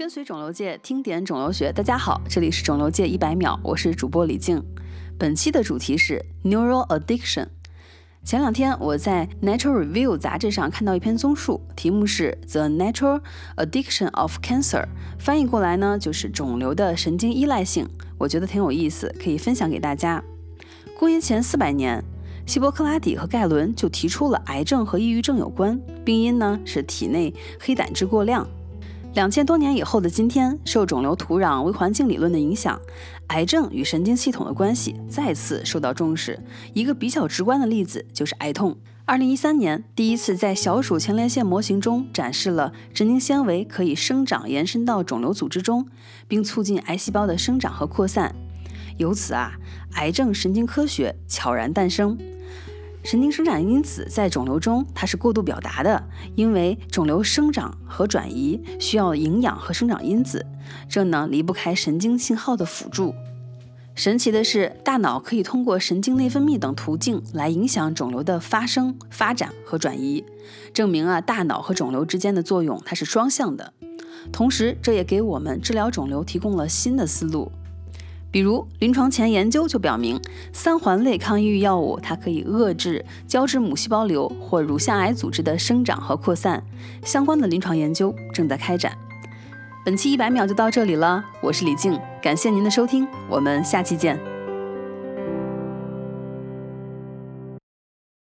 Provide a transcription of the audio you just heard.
跟随肿瘤界，听点肿瘤学。大家好，这里是肿瘤界一百秒，我是主播李静。本期的主题是 neural addiction。前两天我在 Nature Review 杂志上看到一篇综述，题目是 The Natural Addiction of Cancer，翻译过来呢就是肿瘤的神经依赖性。我觉得挺有意思，可以分享给大家。公元前四百年，希波克拉底和盖伦就提出了癌症和抑郁症有关，病因呢是体内黑胆汁过量。两千多年以后的今天，受肿瘤土壤微环境理论的影响，癌症与神经系统的关系再次受到重视。一个比较直观的例子就是癌痛。二零一三年，第一次在小鼠前列腺模型中展示了神经纤维可以生长延伸到肿瘤组织中，并促进癌细胞的生长和扩散。由此啊，癌症神经科学悄然诞生。神经生长因子在肿瘤中它是过度表达的，因为肿瘤生长和转移需要营养和生长因子，这呢离不开神经信号的辅助。神奇的是，大脑可以通过神经内分泌等途径来影响肿瘤的发生、发展和转移，证明啊大脑和肿瘤之间的作用它是双向的。同时，这也给我们治疗肿瘤提供了新的思路。比如，临床前研究就表明，三环类抗抑郁药物它可以遏制胶质母细胞瘤或乳腺癌组织的生长和扩散。相关的临床研究正在开展。本期一百秒就到这里了，我是李静，感谢您的收听，我们下期见。